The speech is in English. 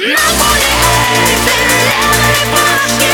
Nobody hates it, everybody's